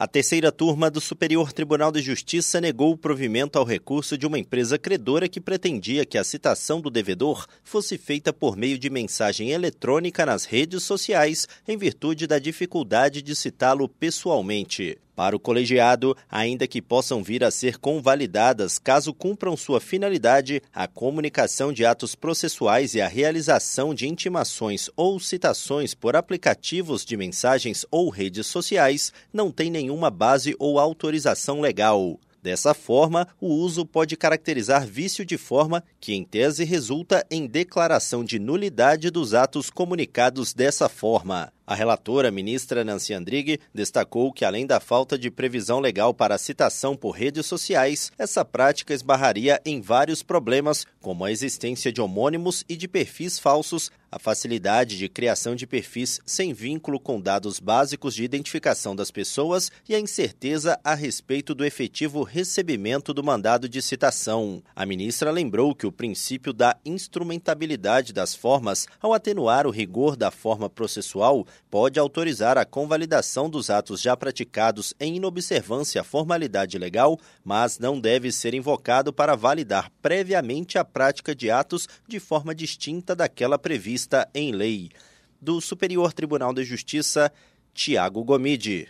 A terceira turma do Superior Tribunal de Justiça negou o provimento ao recurso de uma empresa credora que pretendia que a citação do devedor fosse feita por meio de mensagem eletrônica nas redes sociais, em virtude da dificuldade de citá-lo pessoalmente. Para o colegiado, ainda que possam vir a ser convalidadas caso cumpram sua finalidade, a comunicação de atos processuais e a realização de intimações ou citações por aplicativos de mensagens ou redes sociais não tem nenhuma base ou autorização legal. Dessa forma, o uso pode caracterizar vício de forma que, em tese, resulta em declaração de nulidade dos atos comunicados dessa forma. A relatora, ministra Nancy Andrighi, destacou que, além da falta de previsão legal para a citação por redes sociais, essa prática esbarraria em vários problemas, como a existência de homônimos e de perfis falsos, a facilidade de criação de perfis sem vínculo com dados básicos de identificação das pessoas e a incerteza a respeito do efetivo recebimento do mandado de citação. A ministra lembrou que o princípio da instrumentabilidade das formas, ao atenuar o rigor da forma processual, pode autorizar a convalidação dos atos já praticados em inobservância à formalidade legal, mas não deve ser invocado para validar previamente a prática de atos de forma distinta daquela prevista em lei. Do Superior Tribunal de Justiça, Tiago Gomide.